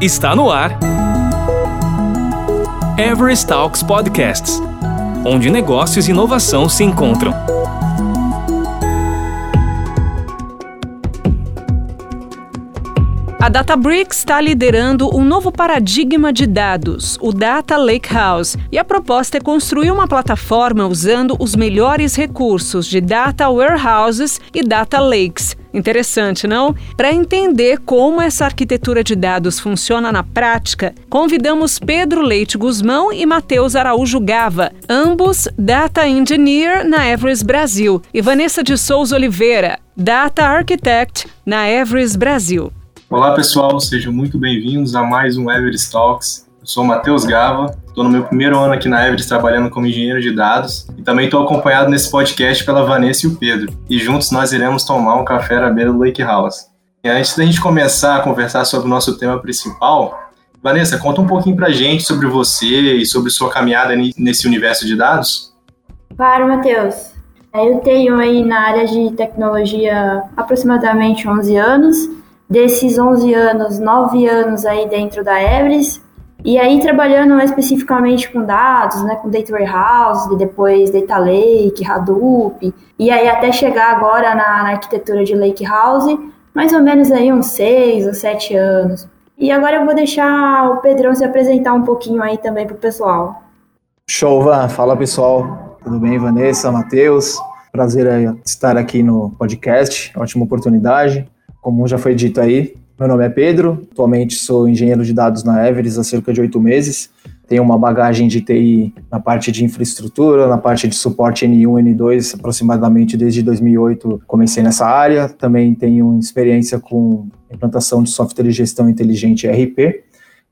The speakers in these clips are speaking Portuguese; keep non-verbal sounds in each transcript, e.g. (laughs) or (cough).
Está no ar. Everest Talks Podcasts onde negócios e inovação se encontram. A Databricks está liderando um novo paradigma de dados, o Data Lakehouse, e a proposta é construir uma plataforma usando os melhores recursos de data warehouses e data lakes. Interessante, não? Para entender como essa arquitetura de dados funciona na prática, convidamos Pedro Leite Guzmão e Matheus Araújo Gava, ambos Data Engineer na Everest Brasil, e Vanessa de Souza Oliveira, Data Architect na Everest Brasil. Olá pessoal, sejam muito bem-vindos a mais um Everest Talks. Eu sou Matheus Gava, estou no meu primeiro ano aqui na Everest trabalhando como engenheiro de dados e também estou acompanhado nesse podcast pela Vanessa e o Pedro. E juntos nós iremos tomar um café à beira do Lake House. E antes da gente começar a conversar sobre o nosso tema principal, Vanessa, conta um pouquinho pra gente sobre você e sobre sua caminhada nesse universo de dados. Claro, Matheus. Eu tenho aí na área de tecnologia aproximadamente 11 anos desses 11 anos, 9 anos aí dentro da Everest, e aí trabalhando especificamente com dados, né, com Data Warehouse, depois Data Lake, Hadoop, e aí até chegar agora na, na arquitetura de Lake House, mais ou menos aí uns 6 ou 7 anos. E agora eu vou deixar o Pedrão se apresentar um pouquinho aí também para o pessoal. Show, Van. Fala pessoal. Tudo bem, Vanessa, Matheus? Prazer estar aqui no podcast. Ótima oportunidade. Como já foi dito aí, meu nome é Pedro, atualmente sou engenheiro de dados na Everest há cerca de oito meses. Tenho uma bagagem de TI na parte de infraestrutura, na parte de suporte N1, N2, aproximadamente desde 2008 comecei nessa área. Também tenho experiência com implantação de software de gestão inteligente RP.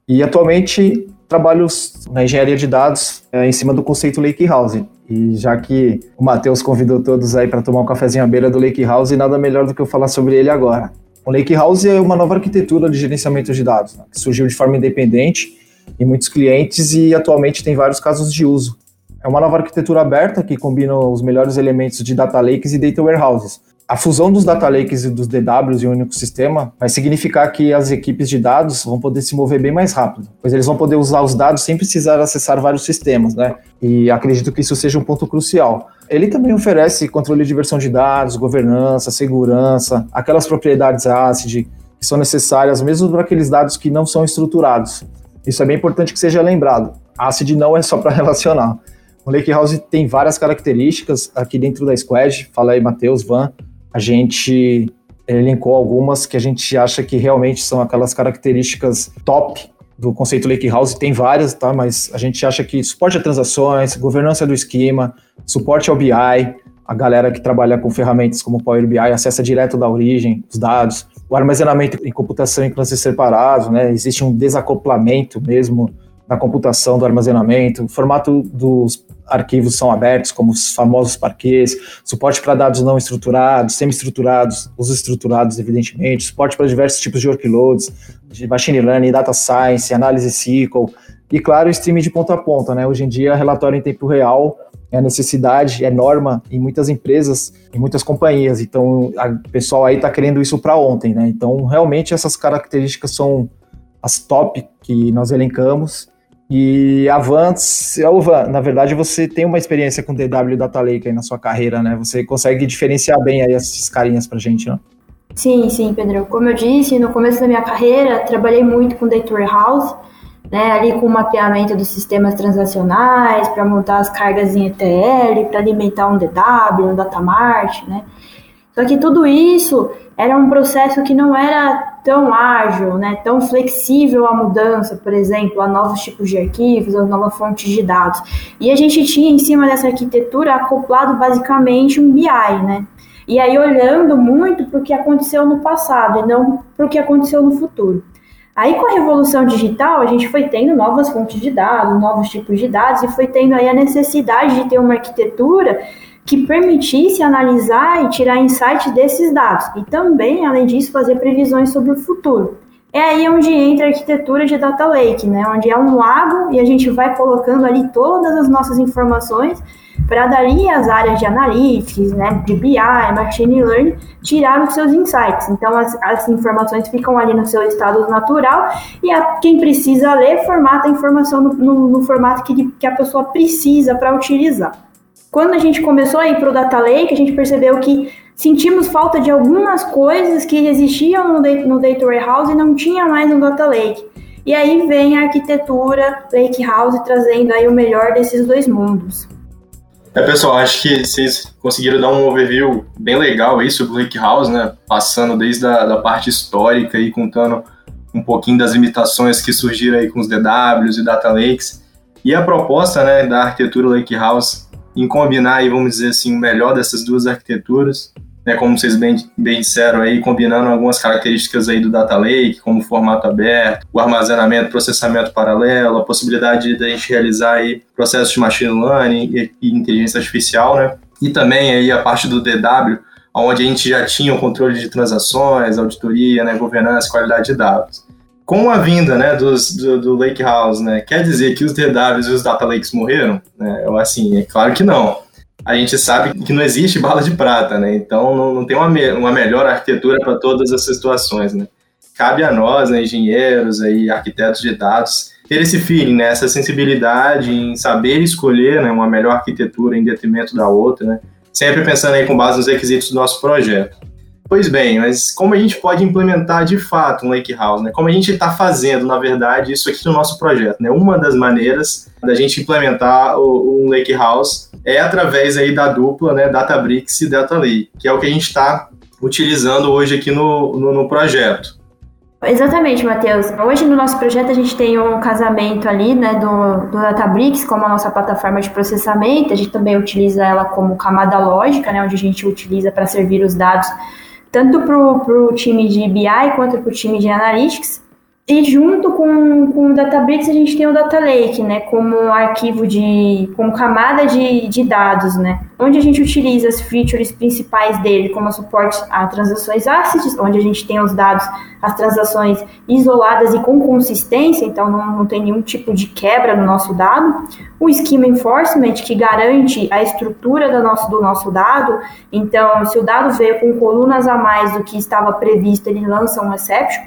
E atualmente trabalho na engenharia de dados é, em cima do conceito Lake House. E já que o Matheus convidou todos aí para tomar um cafezinho à beira do Lake House, nada melhor do que eu falar sobre ele agora. O Lake House é uma nova arquitetura de gerenciamento de dados, né, que surgiu de forma independente em muitos clientes e atualmente tem vários casos de uso. É uma nova arquitetura aberta que combina os melhores elementos de data lakes e data warehouses, a fusão dos data lakes e dos DWs em um único sistema vai significar que as equipes de dados vão poder se mover bem mais rápido, pois eles vão poder usar os dados sem precisar acessar vários sistemas, né? E acredito que isso seja um ponto crucial. Ele também oferece controle de versão de dados, governança, segurança, aquelas propriedades ACID que são necessárias mesmo para aqueles dados que não são estruturados. Isso é bem importante que seja lembrado. ACID não é só para (laughs) relacionar. O Lakehouse tem várias características aqui dentro da Squad. Fala aí, Matheus, Van a gente elencou algumas que a gente acha que realmente são aquelas características top do conceito Lake House, tem várias, tá? Mas a gente acha que suporte a transações, governança do esquema, suporte ao BI, a galera que trabalha com ferramentas como Power BI acessa direto da origem os dados, o armazenamento em computação em classes separados, né? Existe um desacoplamento mesmo na computação do armazenamento, o formato dos arquivos são abertos, como os famosos parquês, suporte para dados não estruturados, semi-estruturados, os estruturados, evidentemente, suporte para diversos tipos de workloads, de machine learning, data science, análise SQL, e claro, streaming de ponta a ponta, né? Hoje em dia, relatório em tempo real é necessidade, é norma em muitas empresas, em muitas companhias. Então, o pessoal aí está querendo isso para ontem, né? Então, realmente essas características são as top que nós elencamos e Avants, Van, na verdade você tem uma experiência com DW Data Lake aí na sua carreira, né? Você consegue diferenciar bem aí esses carinhas pra gente, né? Sim, sim, Pedro. Como eu disse, no começo da minha carreira, trabalhei muito com Data Warehouse, né, ali com o mapeamento dos sistemas transacionais, para montar as cargas em ETL, para alimentar um DW, um Datamart, né? Só que tudo isso era um processo que não era tão ágil, né, tão flexível à mudança, por exemplo, a novos tipos de arquivos, a novas fontes de dados. E a gente tinha em cima dessa arquitetura acoplado basicamente um BI, né? E aí olhando muito para o que aconteceu no passado e não para o que aconteceu no futuro. Aí com a revolução digital, a gente foi tendo novas fontes de dados, novos tipos de dados e foi tendo aí a necessidade de ter uma arquitetura que permitisse analisar e tirar insight desses dados e também, além disso, fazer previsões sobre o futuro. É aí onde entra a arquitetura de Data Lake, né? Onde é um lago e a gente vai colocando ali todas as nossas informações para dali as áreas de analytics, né, de BI, machine learning, tirar os seus insights. Então as, as informações ficam ali no seu estado natural e a, quem precisa ler formata a informação no, no, no formato que, que a pessoa precisa para utilizar. Quando a gente começou a ir para o Data Lake, a gente percebeu que sentimos falta de algumas coisas que existiam no, no Data Warehouse e não tinha mais no Data Lake. E aí vem a arquitetura Lake House trazendo aí o melhor desses dois mundos. É, pessoal, acho que vocês conseguiram dar um overview bem legal aí sobre o Lake House, né? Passando desde a da parte histórica e contando um pouquinho das limitações que surgiram aí com os DWs e Data Lakes. E a proposta, né, da arquitetura Lake House em combinar aí, vamos dizer assim, o melhor dessas duas arquiteturas, né, como vocês bem, bem disseram aí, combinando algumas características aí do Data Lake, como formato aberto, o armazenamento, processamento paralelo, a possibilidade de a gente realizar aí processos de machine learning e, e inteligência artificial, né? E também aí a parte do DW, onde a gente já tinha o controle de transações, auditoria, né, governança, qualidade de dados. Com a vinda né, dos, do, do Lake House, né, quer dizer que os DWs e os Data Lakes morreram? Né? Assim, é claro que não a gente sabe que não existe bala de prata, né? Então não, não tem uma, me uma melhor arquitetura para todas essas situações, né? Cabe a nós, né, engenheiros, aí, arquitetos de dados, ter esse feeling, né, essa sensibilidade em saber escolher né, uma melhor arquitetura em detrimento da outra, né? Sempre pensando aí com base nos requisitos do nosso projeto. Pois bem, mas como a gente pode implementar de fato um Lake House, né? Como a gente está fazendo, na verdade, isso aqui no nosso projeto, né? Uma das maneiras da gente implementar o, um Lake House é através aí da dupla, né? Databricks e Data Lake, que é o que a gente está utilizando hoje aqui no, no, no projeto. Exatamente, Matheus. Hoje no nosso projeto a gente tem um casamento ali, né, do, do Databricks como a nossa plataforma de processamento. A gente também utiliza ela como camada lógica, né, onde a gente utiliza para servir os dados tanto para o time de BI quanto para o time de Analytics. E junto com, com o Databricks a gente tem o Data Lake, né, como arquivo de, como camada de, de dados, né, onde a gente utiliza as features principais dele, como suporte a transações ACID, onde a gente tem os dados, as transações isoladas e com consistência, então não, não tem nenhum tipo de quebra no nosso dado, o Schema Enforcement, que garante a estrutura do nosso, do nosso dado, então se o dado veio com colunas a mais do que estava previsto, ele lança um exception,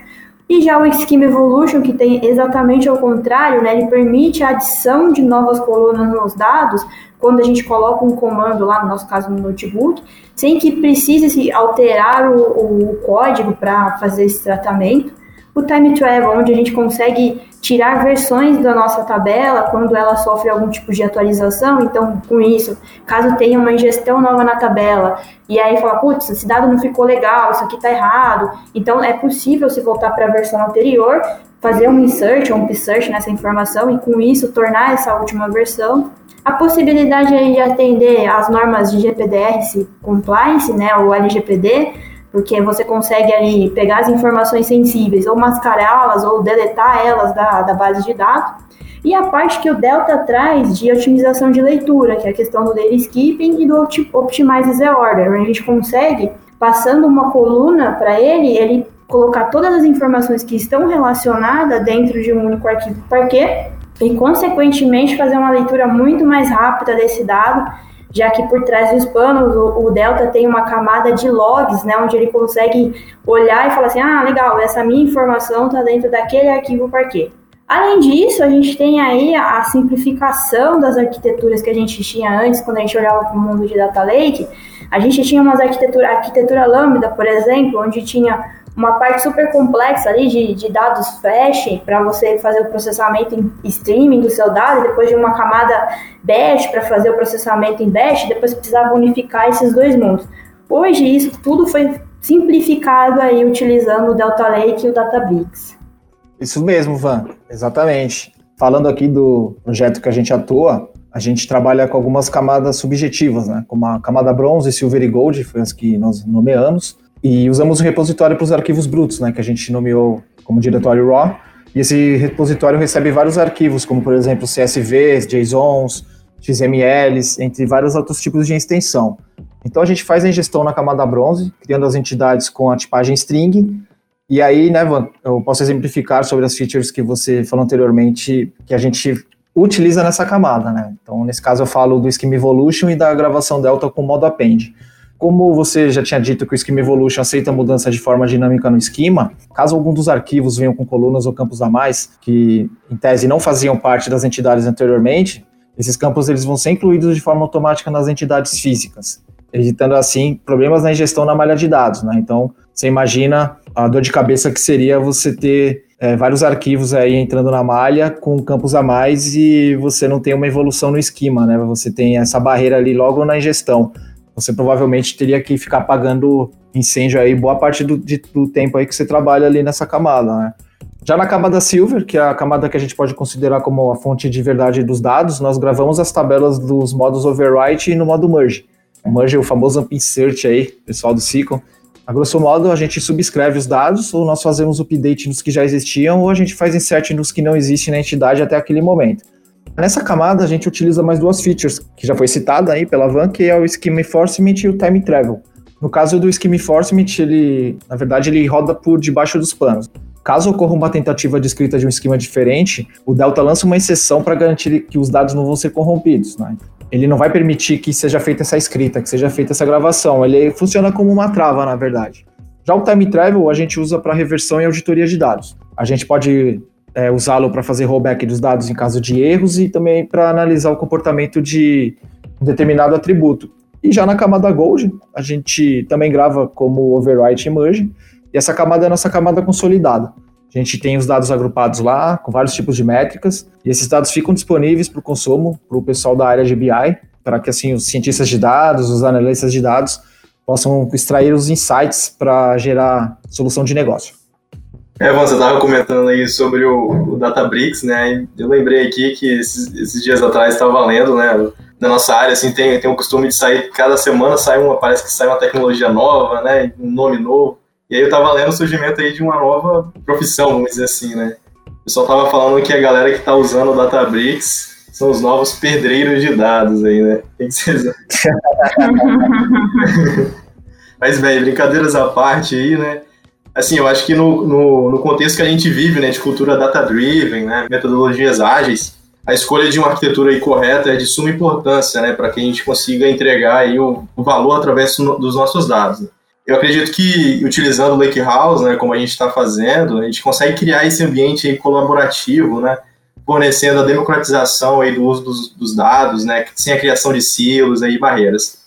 e já o Schema Evolution, que tem exatamente ao contrário, né, ele permite a adição de novas colunas nos dados quando a gente coloca um comando lá, no nosso caso no notebook, sem que precise se alterar o, o código para fazer esse tratamento. O time travel, onde a gente consegue tirar versões da nossa tabela quando ela sofre algum tipo de atualização. Então, com isso, caso tenha uma ingestão nova na tabela e aí fala, putz, esse dado não ficou legal, isso aqui está errado. Então, é possível se voltar para a versão anterior, fazer um insert ou um psearch nessa informação e com isso tornar essa última versão. A possibilidade de atender às normas de GPDR compliance, né, o LGPD, porque você consegue ali pegar as informações sensíveis, ou mascará-las, ou deletar elas da, da base de dados. E a parte que o Delta traz de otimização de leitura, que é a questão do data skipping e do Optimize the Order, a gente consegue, passando uma coluna para ele, ele colocar todas as informações que estão relacionadas dentro de um único arquivo Parquet e, consequentemente, fazer uma leitura muito mais rápida desse dado já que por trás dos panos o, o, Delta tem uma camada de logs, né, onde ele consegue olhar e falar assim, ah, legal, essa minha informação está dentro daquele arquivo parquet. Além disso, a gente tem aí a simplificação das arquiteturas que a gente tinha antes, quando a gente olhava para o mundo de Data Lake. A gente tinha umas arquitetura, arquitetura Lambda, por exemplo, onde tinha uma parte super complexa ali de, de dados flash para você fazer o processamento em streaming do seu dado, depois de uma camada batch para fazer o processamento em batch, depois precisava unificar esses dois mundos. Hoje isso tudo foi simplificado aí utilizando o Delta Lake e o Databricks. Isso mesmo, Van, exatamente. Falando aqui do projeto que a gente atua, a gente trabalha com algumas camadas subjetivas, né? Como a camada bronze, silver e gold, foi as que nós nomeamos, e usamos o repositório para os arquivos brutos, né, que a gente nomeou como diretório raw. E esse repositório recebe vários arquivos, como por exemplo CSVs, JSONs, XMLs, entre vários outros tipos de extensão. Então a gente faz a ingestão na camada bronze, criando as entidades com a tipagem string, E aí, né, Van, eu posso exemplificar sobre as features que você falou anteriormente, que a gente utiliza nessa camada, né? Então, nesse caso, eu falo do Scheme Evolution e da gravação Delta com modo append. Como você já tinha dito que o Schema Evolution aceita mudança de forma dinâmica no esquema, caso algum dos arquivos venham com colunas ou campos a mais, que em tese não faziam parte das entidades anteriormente, esses campos eles vão ser incluídos de forma automática nas entidades físicas, evitando assim problemas na ingestão na malha de dados. Né? Então, você imagina a dor de cabeça que seria você ter é, vários arquivos aí entrando na malha com campos a mais e você não tem uma evolução no esquema, né? Você tem essa barreira ali logo na ingestão você provavelmente teria que ficar apagando incêndio aí boa parte do, de, do tempo aí que você trabalha ali nessa camada, né? Já na camada Silver, que é a camada que a gente pode considerar como a fonte de verdade dos dados, nós gravamos as tabelas dos modos overwrite e no modo merge. O merge é o famoso insert aí, pessoal do SQL. A grosso modo, a gente subscreve os dados, ou nós fazemos update nos que já existiam, ou a gente faz insert nos que não existem na entidade até aquele momento. Nessa camada, a gente utiliza mais duas features, que já foi citada aí pela Van, que é o Scheme Enforcement e o Time Travel. No caso do Scheme Enforcement, ele, na verdade, ele roda por debaixo dos panos. Caso ocorra uma tentativa de escrita de um esquema diferente, o Delta lança uma exceção para garantir que os dados não vão ser corrompidos. Né? Ele não vai permitir que seja feita essa escrita, que seja feita essa gravação. Ele funciona como uma trava, na verdade. Já o Time Travel a gente usa para reversão e auditoria de dados. A gente pode é, usá-lo para fazer rollback dos dados em caso de erros e também para analisar o comportamento de um determinado atributo. E já na camada Gold, a gente também grava como overwrite e merge, e essa camada é a nossa camada consolidada. A gente tem os dados agrupados lá, com vários tipos de métricas, e esses dados ficam disponíveis para o consumo, para o pessoal da área de BI, para que assim os cientistas de dados, os analistas de dados, possam extrair os insights para gerar solução de negócio. É, você estava comentando aí sobre o, o Databricks, né? Eu lembrei aqui que esses, esses dias atrás estava lendo, né? Na nossa área, assim, tem, tem o costume de sair, cada semana sai uma, parece que sai uma tecnologia nova, né? Um nome novo. E aí eu estava lendo o surgimento aí de uma nova profissão, vamos dizer assim, né? O pessoal estava falando que a galera que está usando o Databricks são os novos pedreiros de dados aí, né? O que vocês (laughs) Mas, bem, brincadeiras à parte aí, né? Assim, eu acho que no, no, no, contexto que a gente vive, né, de cultura data-driven, né, metodologias ágeis, a escolha de uma arquitetura correta é de suma importância, né, para que a gente consiga entregar aí o, o valor através dos nossos dados. Eu acredito que utilizando o Lakehouse, né, como a gente está fazendo, a gente consegue criar esse ambiente colaborativo, né, fornecendo a democratização aí do uso dos, dos dados, né, sem a criação de silos e barreiras.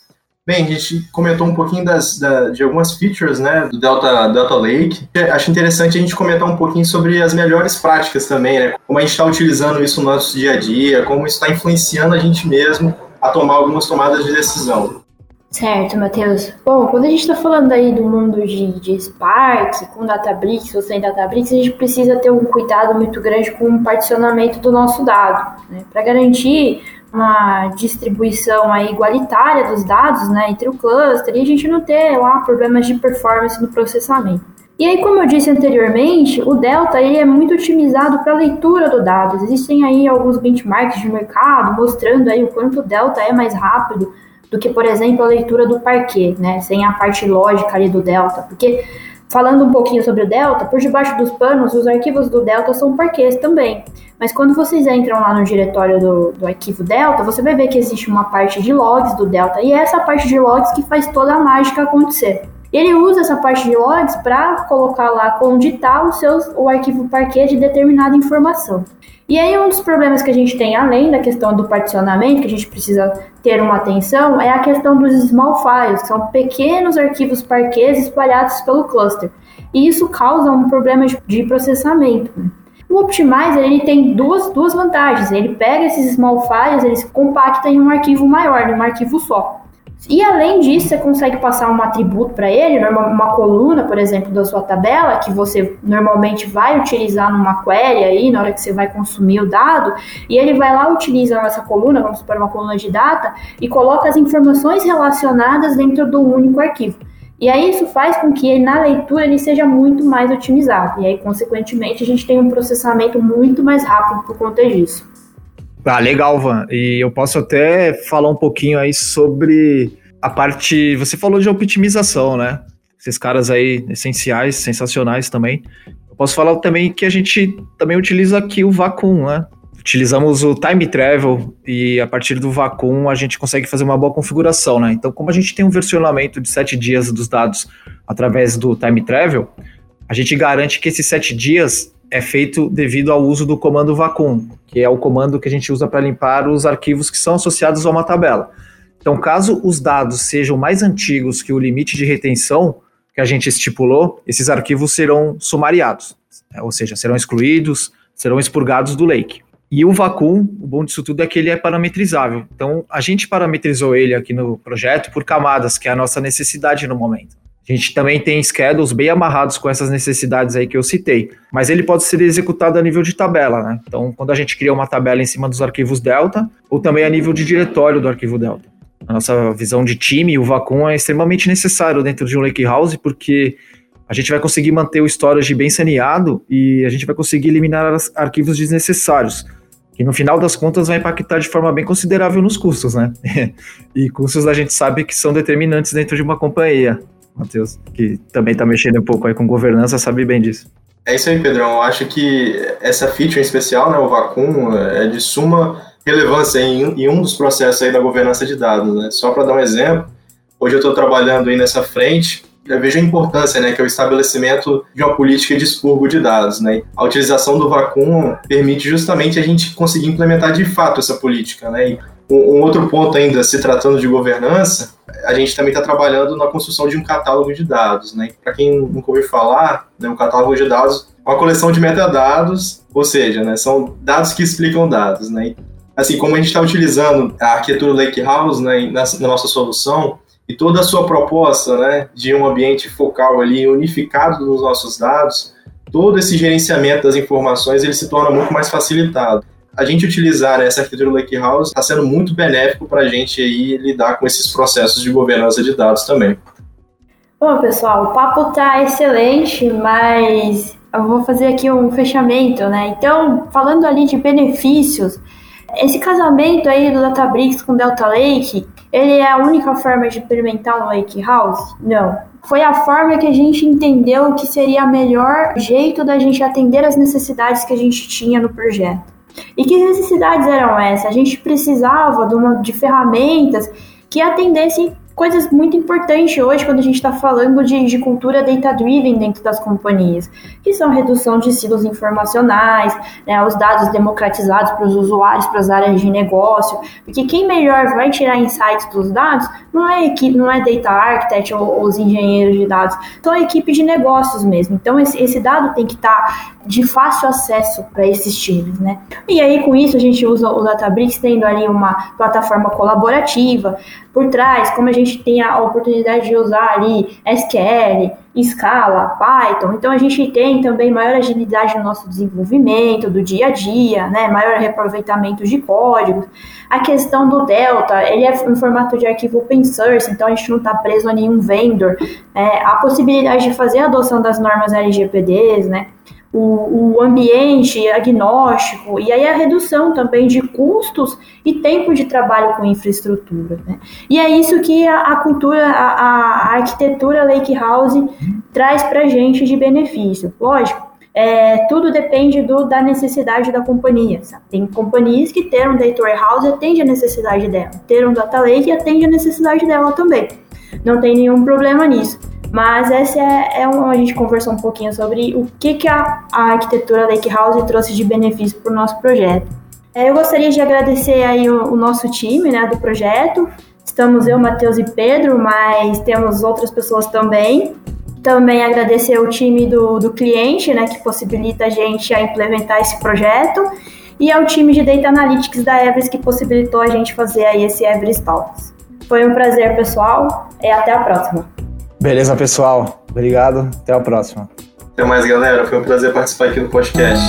Bem, a gente comentou um pouquinho das, da, de algumas features né, do Delta, Delta Lake. Acho interessante a gente comentar um pouquinho sobre as melhores práticas também, né? Como a gente está utilizando isso no nosso dia a dia, como isso está influenciando a gente mesmo a tomar algumas tomadas de decisão. Certo, Matheus. Bom, quando a gente está falando aí do mundo de, de Spark, com Databricks ou sem Databricks, a gente precisa ter um cuidado muito grande com o particionamento do nosso dado, né? Para garantir uma distribuição aí igualitária dos dados né, entre o cluster e a gente não ter lá problemas de performance no processamento. E aí, como eu disse anteriormente, o Delta ele é muito otimizado para a leitura do dado. Existem aí alguns benchmarks de mercado mostrando aí o quanto o Delta é mais rápido do que, por exemplo, a leitura do Parquet, né, sem a parte lógica ali do Delta, porque Falando um pouquinho sobre o Delta, por debaixo dos panos, os arquivos do Delta são parquês também. Mas quando vocês entram lá no diretório do, do arquivo Delta, você vai ver que existe uma parte de logs do Delta, e é essa parte de logs que faz toda a mágica acontecer. Ele usa essa parte de logs para colocar lá onde está o, seu, o arquivo parquet de determinada informação. E aí um dos problemas que a gente tem, além da questão do particionamento, que a gente precisa ter uma atenção, é a questão dos small files, são pequenos arquivos parquets espalhados pelo cluster. E isso causa um problema de processamento. O Optimizer ele tem duas, duas vantagens. Ele pega esses small files, ele compacta em um arquivo maior, em um arquivo só. E além disso, você consegue passar um atributo para ele, uma coluna, por exemplo, da sua tabela, que você normalmente vai utilizar numa query aí, na hora que você vai consumir o dado, e ele vai lá, utiliza essa coluna, vamos supor uma coluna de data, e coloca as informações relacionadas dentro do único arquivo. E aí isso faz com que na leitura ele seja muito mais otimizado. E aí, consequentemente, a gente tem um processamento muito mais rápido por conta disso. Ah, legal, Van. E eu posso até falar um pouquinho aí sobre a parte. Você falou de optimização, né? esses caras aí essenciais, sensacionais também. Eu posso falar também que a gente também utiliza aqui o Vacum, né? Utilizamos o Time Travel e a partir do Vacum a gente consegue fazer uma boa configuração, né? Então, como a gente tem um versionamento de sete dias dos dados através do Time Travel, a gente garante que esses sete dias é feito devido ao uso do comando Vacum, que é o comando que a gente usa para limpar os arquivos que são associados a uma tabela. Então, caso os dados sejam mais antigos que o limite de retenção que a gente estipulou, esses arquivos serão sumariados, né? ou seja, serão excluídos, serão expurgados do lake. E o Vacum, o bom disso tudo é que ele é parametrizável. Então, a gente parametrizou ele aqui no projeto por camadas, que é a nossa necessidade no momento. A gente também tem schedules bem amarrados com essas necessidades aí que eu citei, mas ele pode ser executado a nível de tabela, né? Então, quando a gente cria uma tabela em cima dos arquivos Delta, ou também a nível de diretório do arquivo Delta. A nossa visão de time, o Vacum é extremamente necessário dentro de um lakehouse, porque a gente vai conseguir manter o storage bem saneado e a gente vai conseguir eliminar arquivos desnecessários, que no final das contas vai impactar de forma bem considerável nos custos, né? (laughs) e custos a gente sabe que são determinantes dentro de uma companhia. Matheus, que também está mexendo um pouco aí com governança, sabe bem disso. É isso aí, Pedrão. Eu acho que essa feature em especial, né, o Vacum, é de suma relevância em, em um dos processos aí da governança de dados. Né? Só para dar um exemplo, hoje eu estou trabalhando aí nessa frente eu vejo a importância, né, que é o estabelecimento de uma política de expurgo de dados, né? A utilização do Vacum permite justamente a gente conseguir implementar de fato essa política, né? E um, outro ponto ainda, se tratando de governança, a gente também está trabalhando na construção de um catálogo de dados, né? Para quem nunca ouviu falar, né, um catálogo de dados é uma coleção de metadados, ou seja, né, são dados que explicam dados, né? Assim, como a gente está utilizando a arquitetura Lakehouse né, na, na nossa solução, e toda a sua proposta né, de um ambiente focal ali unificado nos nossos dados, todo esse gerenciamento das informações ele se torna muito mais facilitado. A gente utilizar essa arquitetura Lakehouse está sendo muito benéfico para a gente aí lidar com esses processos de governança de dados também. Bom, pessoal, o papo está excelente, mas eu vou fazer aqui um fechamento, né? Então, falando ali de benefícios, esse casamento aí do Databricks com Delta Lake, ele é a única forma de implementar um Lake House? Não. Foi a forma que a gente entendeu que seria o melhor jeito da gente atender as necessidades que a gente tinha no projeto. E que necessidades eram essas? A gente precisava de, uma, de ferramentas que atendessem coisas muito importantes hoje quando a gente está falando de, de cultura data-driven dentro das companhias, que são redução de silos informacionais, né, os dados democratizados para os usuários, para as áreas de negócio, porque quem melhor vai tirar insights dos dados não é equipe, não é data architect ou, ou os engenheiros de dados, são a equipe de negócios mesmo. Então esse, esse dado tem que estar tá de fácil acesso para esses times, né? E aí com isso a gente usa o Databricks tendo ali uma plataforma colaborativa por trás, como a gente tem a oportunidade de usar ali SQL, Scala, Python, então a gente tem também maior agilidade no nosso desenvolvimento, do dia a dia, né, maior reaproveitamento de códigos. A questão do Delta, ele é em formato de arquivo open source, então a gente não está preso a nenhum vendor. É, a possibilidade de fazer a adoção das normas LGPDs, né, o, o, ambiente agnóstico, e aí a redução também de custos e tempo de trabalho com infraestrutura. Né? E é isso que a, a cultura, a, a, arquitetura Lake House traz para a gente de benefício. Lógico, é, tudo depende do, da necessidade da companhia. Sabe? Tem companhias que ter um data warehouse atende a necessidade dela, ter um data lake atende a necessidade dela também. Não tem nenhum problema nisso. Mas essa é, é a gente conversou um pouquinho sobre o que, que a, a arquitetura Lake House trouxe de benefício para o nosso projeto. É, eu gostaria de agradecer aí o, o, nosso time né, do projeto. Estamos eu, Matheus e Pedro, mas temos outras pessoas também. Também agradecer o time do, do cliente, né, que possibilita a gente a implementar esse projeto. E ao time de Data Analytics da Everest, que possibilitou a gente fazer aí esse Everest Talks. Foi um prazer, pessoal, e até a próxima. Beleza, pessoal. Obrigado. Até a próxima. Até mais, galera. Foi um prazer participar aqui do podcast.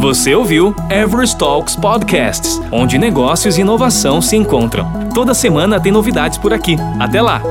Você ouviu Everest Talks Podcasts, onde negócios e inovação se encontram. Toda semana tem novidades por aqui. Até lá!